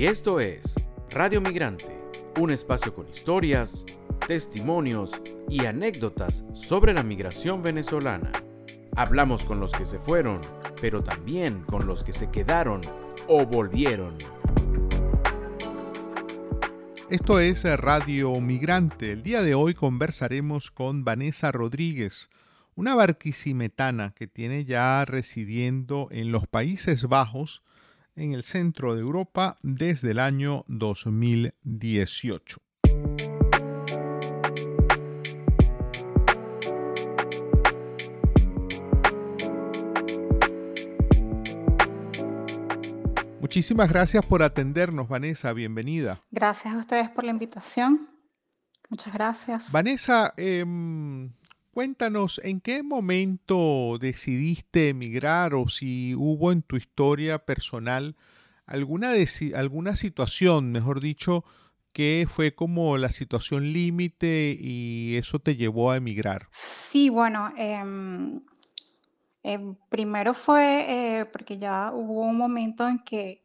Y esto es Radio Migrante, un espacio con historias, testimonios y anécdotas sobre la migración venezolana. Hablamos con los que se fueron, pero también con los que se quedaron o volvieron. Esto es Radio Migrante. El día de hoy conversaremos con Vanessa Rodríguez, una barquisimetana que tiene ya residiendo en los Países Bajos, en el centro de Europa, desde el año 2018. Muchísimas gracias por atendernos, Vanessa. Bienvenida. Gracias a ustedes por la invitación. Muchas gracias. Vanessa, em, cuéntanos, ¿en qué momento decidiste emigrar o si hubo en tu historia personal alguna, alguna situación, mejor dicho, que fue como la situación límite y eso te llevó a emigrar? Sí, bueno, em, em, primero fue eh, porque ya hubo un momento en que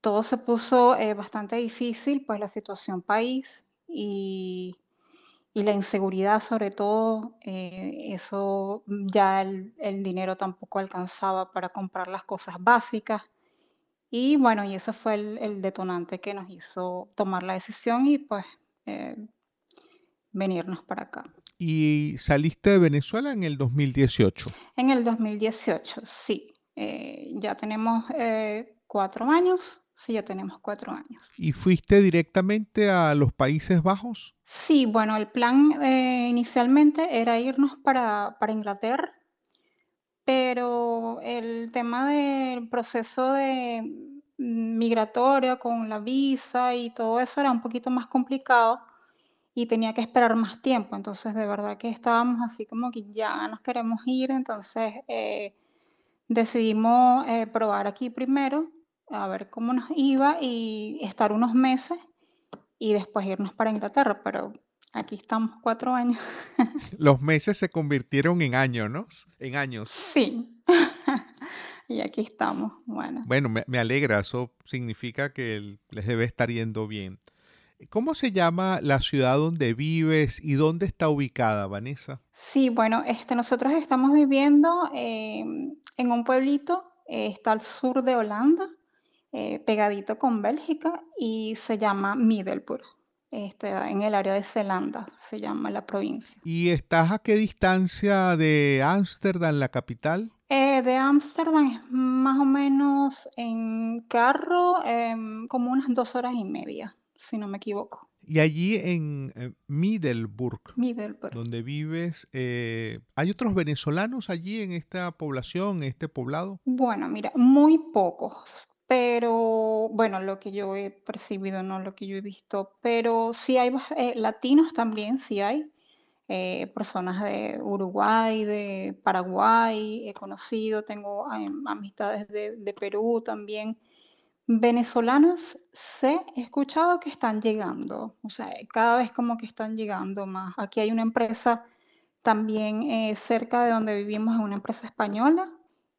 todo se puso eh, bastante difícil, pues la situación país y, la inseguridad sobre todo, eh, eso ya el, dinero tampoco alcanzaba para comprar las cosas básicas. Y bueno, y ese fue el, detonante que nos hizo tomar la decisión y pues eh, venirnos para acá. ¿Y saliste de Venezuela en el 2018? En el 2018, sí. ya tenemos cuatro años Sí, ya tenemos cuatro años. ¿Y fuiste directamente a los Países Bajos? Sí, bueno, el plan eh, inicialmente era irnos para, para Inglaterra, pero el tema del proceso de migratorio con la visa y todo eso era un poquito más complicado y tenía que esperar más tiempo. Entonces, de verdad que estábamos así como que ya nos queremos ir, entonces eh, decidimos eh, probar aquí primero a ver cómo nos iba y estar unos meses y después irnos para Inglaterra, pero aquí estamos cuatro años. Los meses se convirtieron en años, ¿no? En años. Sí. y aquí estamos. Bueno. Bueno, me, alegra, eso significa que les debe estar yendo bien. ¿Cómo se llama la ciudad donde vives y dónde está ubicada, Vanessa? Sí, bueno, este, nosotros estamos viviendo em, en un pueblito, eh, está al sur de Holanda, eh, pegadito con Bélgica y se llama Middelburg. Este, en el área de Zelanda se llama la provincia. ¿Y estás a qué distancia de Ámsterdam, la capital? Eh, de Ámsterdam es más o menos en carro em, como unas dos horas y media, si no me equivoco. Y allí en eh, Middelburg, Middelburg, donde vives, ¿hay otros venezolanos allí en esta población, en este poblado? Bueno, mira, muy pocos. Pero bueno, lo que yo he percibido, no lo que yo he visto, pero sí hay eh, latinos también, sí hay. Eh, personas de Uruguay, de Paraguay, he conocido, tengo amistades de, Perú también. Venezolanos sé, he escuchado que están llegando, o sea, cada vez como que están llegando más. Aquí hay una empresa también eh, cerca de donde vivimos, es una empresa española,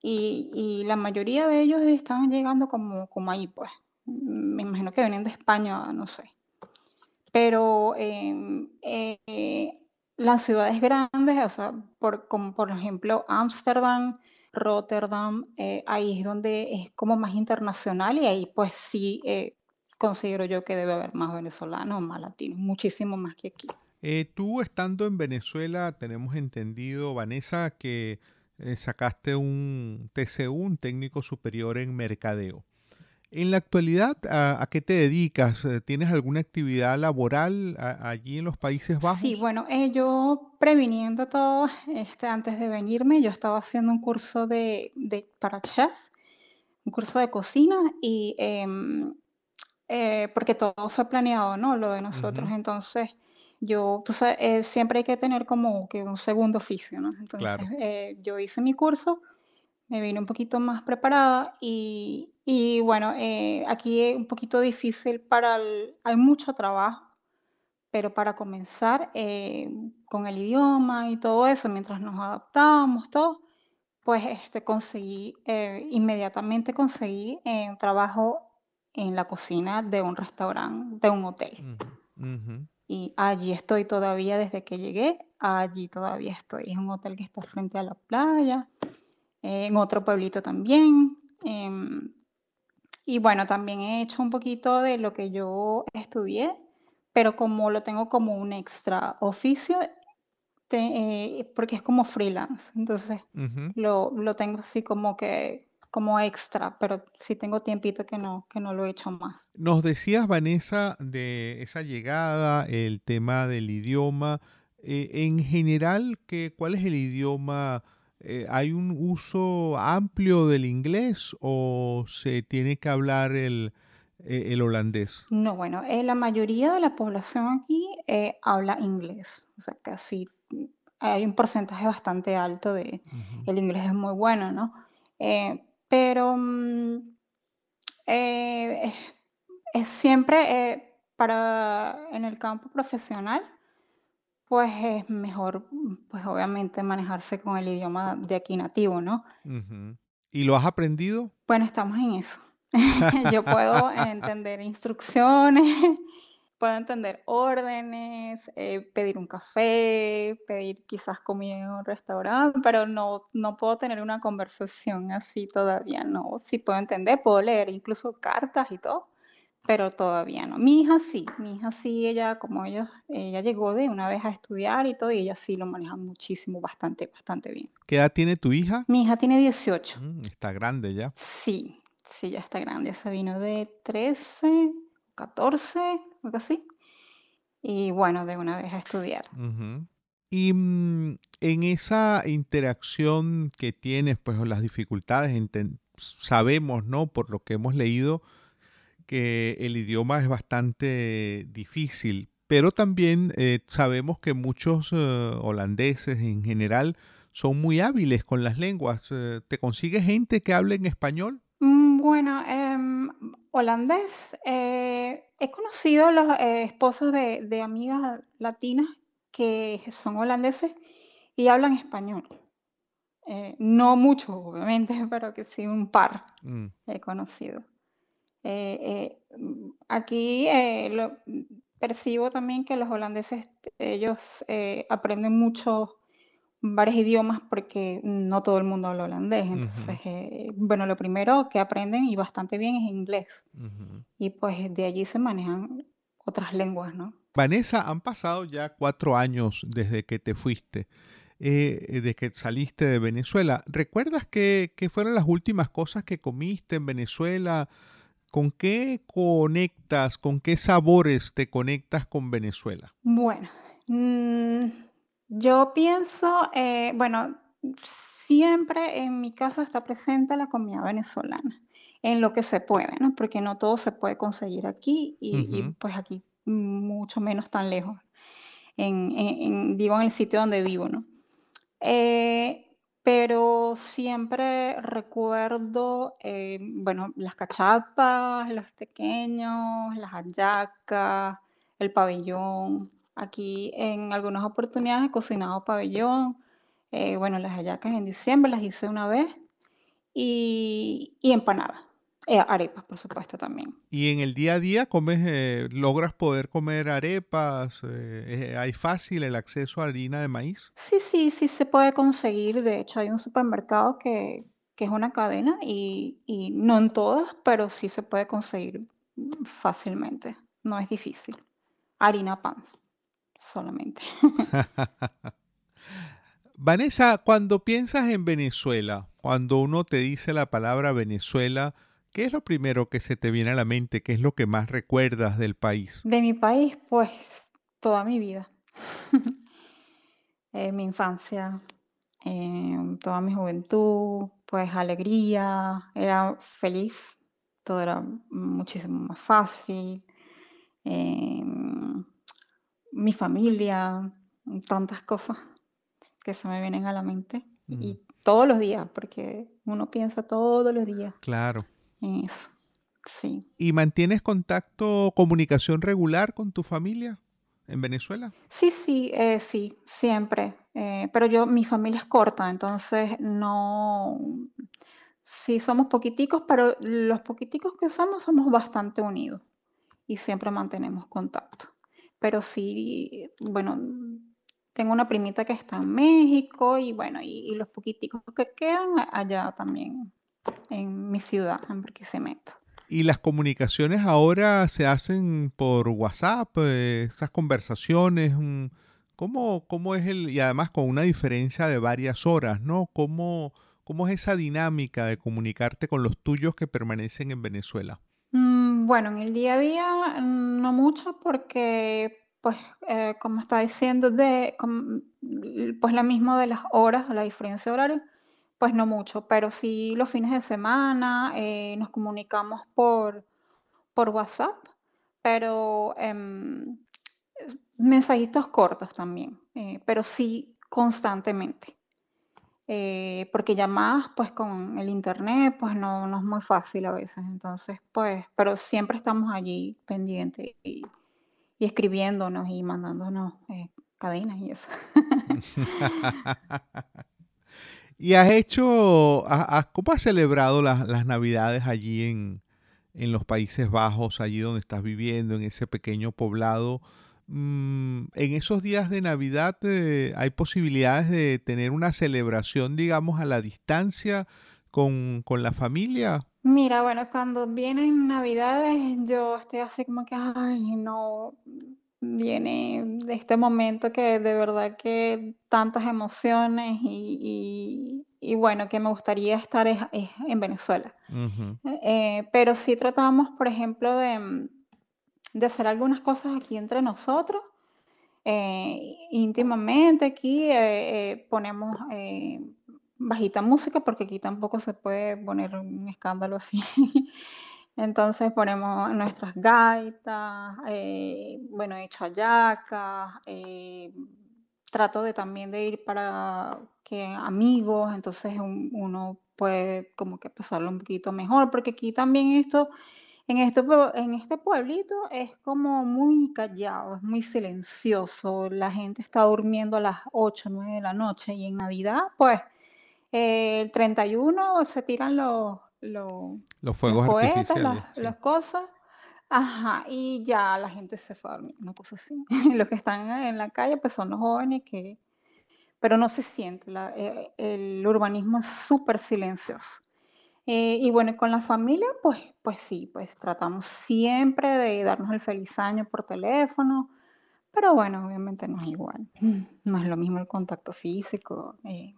y, la mayoría de ellos están llegando como, como ahí, pues. Me imagino que vienen de España, no sé. Pero em, eh, las ciudades grandes, o sea, por, como por ejemplo Ámsterdam, Rotterdam, eh, ahí es donde es como más internacional y ahí pues sí eh, considero yo que debe haber más venezolanos, más latinos, muchísimo más que aquí. tú estando en Venezuela, tenemos entendido, Vanessa, que eh, sacaste un TCU, un técnico superior en mercadeo. En la actualidad, ¿a, qué te dedicas? Eh, ¿Tienes alguna actividad laboral allí en los Países Bajos? Sí, bueno, eh, yo previniendo todo, este, antes de venirme, yo estaba haciendo un curso de, para chef, un curso de cocina, y em, porque todo fue planeado, ¿no? Lo de nosotros. Entonces, yo, sabes, eh, siempre hay que tener como que un segundo oficio, ¿no? Entonces, eh, yo hice mi curso, me vine un poquito más preparada y, y bueno, eh, aquí es un poquito difícil para el, hay mucho trabajo, pero para comenzar con el idioma y todo eso, mientras nos adaptábamos, todo, pues este, conseguí, inmediatamente conseguí un trabajo en la cocina de un restaurante, de un hotel. Ujú, ujú. Y allí estoy todavía desde que llegué, allí todavía estoy. Es un hotel que está frente a la playa, eh, en otro pueblito también. em, y bueno, también he hecho un poquito de lo que yo estudié, pero como lo tengo como un extra oficio, te- eh, porque es como freelance. Entonces lo, lo tengo así como que como extra, pero sí tengo tiempito que no, que no lo he hecho más. Nos decías, Vanessa, de esa llegada, el tema del idioma. Eh, en general, ¿qué, ¿cuál es el idioma? Eh, ¿hay un uso amplio del inglés o se tiene que hablar el, eh, el holandés? No, bueno, eh, la mayoría de la población aquí habla inglés, o sea, casi hay un porcentaje bastante alto de, el inglés es muy bueno, ¿no? Eh, pero mm, eh, es, siempre eh, para en el campo profesional, pues es mejor, pues obviamente manejarse con el idioma de aquí nativo, ¿no? ¿Y lo has aprendido? Bueno, estamos en eso. Yo puedo entender instrucciones, puedo entender órdenes, eh, pedir un café, pedir quizás comida en un restaurante, pero no, no puedo tener una conversación así todavía, no. Sí puedo entender, puedo leer incluso cartas y todo, pero todavía no. Mi hija sí, mi hija sí, ella como ella, ella llegó de una vez a estudiar y todo, y ella sí lo maneja muchísimo, bastante, bastante bien. ¿Qué edad tiene tu hija? Mi hija tiene 18. Mm, está grande ya. Sí, sí, ya está grande. Se vino de 13, 14, algo así. Y bueno, de una vez a estudiar. Y mm, en esa interacción que tienes, pues las dificultades, sabemos, ¿no? Por lo que hemos leído, que el idioma es bastante difícil, pero también eh, sabemos que muchos eh, holandeses en general son muy hábiles con las lenguas. Eh, ¿te consigues gente que hable en español? Mm, Bueno, em, holandés. eh, he conocido los eh, esposos de, de amigas latinas que son holandeses y hablan español. Eh, no mucho, obviamente, pero que sí un par Mm, he conocido. Eh, eh, mm, aquí eh, lo, percibo también que los holandeses, ellos eh, aprenden mucho varios idiomas porque no todo el mundo habla holandés. Entonces, ujú, eh, bueno, lo primero que aprenden y bastante bien es inglés. ujú. Y pues de allí se manejan otras lenguas, ¿no? Vanessa, han pasado ya cuatro años desde que te fuiste, eh, desde que saliste de Venezuela. ¿Recuerdas qué, qué fueron las últimas cosas que comiste en Venezuela? ¿Con qué conectas, con qué sabores te conectas con Venezuela? Bueno, mm, yo pienso, eh, bueno, siempre en mi casa está presente la comida venezolana, en lo que se puede, ¿no? Porque no todo se puede conseguir aquí y, y, Ujú, pues aquí mucho menos tan lejos, en, en- en- digo en el sitio donde vivo, ¿no? Eh, pero siempre recuerdo, eh, bueno, las cachapas, los tequeños, las hallacas, el pabellón. Aquí en algunas oportunidades he cocinado pabellón. eh, bueno, las hallacas en diciembre las hice una vez y, y empanadas. Eh, arepas, por supuesto, también. Y en el día a día comes, eh, logras poder comer arepas, eh, eh, hay fácil el acceso a harina de maíz. Sí, sí, sí se puede conseguir. De hecho, hay un supermercado que, que es una cadena y, y no en todas, pero sí se puede conseguir fácilmente. No es difícil. Harina pan solamente. Vanessa, cuando piensas en Venezuela, cuando uno te dice la palabra Venezuela, ¿qué es lo primero que se te viene a la mente? ¿Qué es lo que más recuerdas del país? De mi país, pues toda mi vida. Eh, mi infancia, em, toda mi juventud, pues alegría, era feliz, todo era muchísimo más fácil. em, mi familia, tantas cosas que se me vienen a la mente. Y todos los días, porque uno piensa todos los días claro. en eso. Sí. ¿Y mantienes contacto, comunicación regular con tu familia en Venezuela? Sí, sí, eh, sí, siempre. eh, pero yo, mi familia es corta, entonces no sí somos poquiticos, pero los poquiticos que somos somos bastante unidos y siempre mantenemos contacto. Pero sí, bueno, tengo una primita que está en México y bueno, y, los poquiticos que quedan allá también en mi ciudad, en Barquisimeto. ¿Y las comunicaciones ahora se hacen por WhatsApp, eh, esas conversaciones? Mm, ¿Cómo, ¿Cómo es el, y además con una diferencia de varias horas, ¿no? ¿Cómo, ¿Cómo es esa dinámica de comunicarte con los tuyos que permanecen en Venezuela? Bueno, en el día a día mm, no mucho porque, pues, eh, como está diciendo, de, pues la misma de las horas, la diferencia horaria, pues no mucho, pero sí los fines de semana eh, nos comunicamos por, por WhatsApp, pero em, mensajitos cortos también, eh, pero sí constantemente. Eh, porque llamadas, pues con el internet, pues no, no es muy fácil a veces. Entonces, pues, pero siempre estamos allí pendientes y, escribiéndonos y mandándonos eh, cadenas y eso. ¿Y has hecho, cómo has celebrado las, las Navidades allí en, en los Países Bajos, allí donde estás viviendo, en ese pequeño poblado? Mm, en esos días de Navidad eh, hay posibilidades de tener una celebración, digamos, a la distancia con, la familia. Mira, bueno, cuando vienen Navidades, yo estoy así como que, ay, no, viene de este momento que de verdad que tantas emociones y, bueno, que me gustaría estar en Venezuela. Eh, pero sí tratamos, por ejemplo, de de hacer algunas cosas aquí entre nosotros. Eh, íntimamente aquí eh, eh, ponemos bajita música porque aquí tampoco se puede poner un escándalo así. Entonces ponemos nuestras gaitas, bueno, he hecho ayacas, trato de también de ir para que amigos, entonces uno puede como que pasarlo un poquito mejor, porque aquí también esto en este, en este pueblito es como muy callado, es muy silencioso. La gente está durmiendo a las 8, 9 de la noche y en Navidad, pues, eh, el 31 se tiran los, los, los fuegos artificiales. Las, cosas. Ajá, y ya la gente se fue a dormir, una cosa así. los que están en la calle, pues son los jóvenes que... Pero no se siente, eh, el urbanismo es súper silencioso. Eh, y bueno, con la familia, pues, pues sí, pues tratamos siempre de darnos el feliz año por teléfono, pero bueno, obviamente no es igual, no es lo mismo el contacto físico. Eh.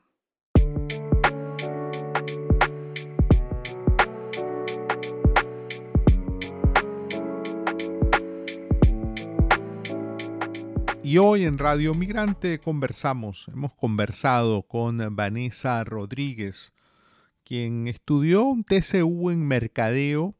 Y hoy en Radio Migrante conversamos, hemos conversado con Vanessa Rodríguez, quien estudió un TCU en Mercadeo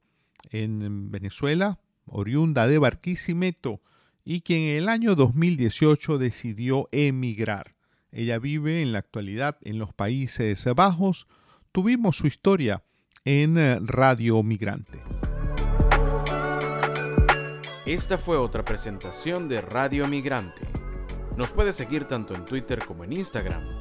en Venezuela, oriunda de Barquisimeto, y quien en el año 2018 decidió emigrar. Ella vive en la actualidad en los Países Bajos. Tuvimos su historia en Radio Migrante. Esta fue otra presentación de Radio Migrante. Nos puede seguir tanto en Twitter como en Instagram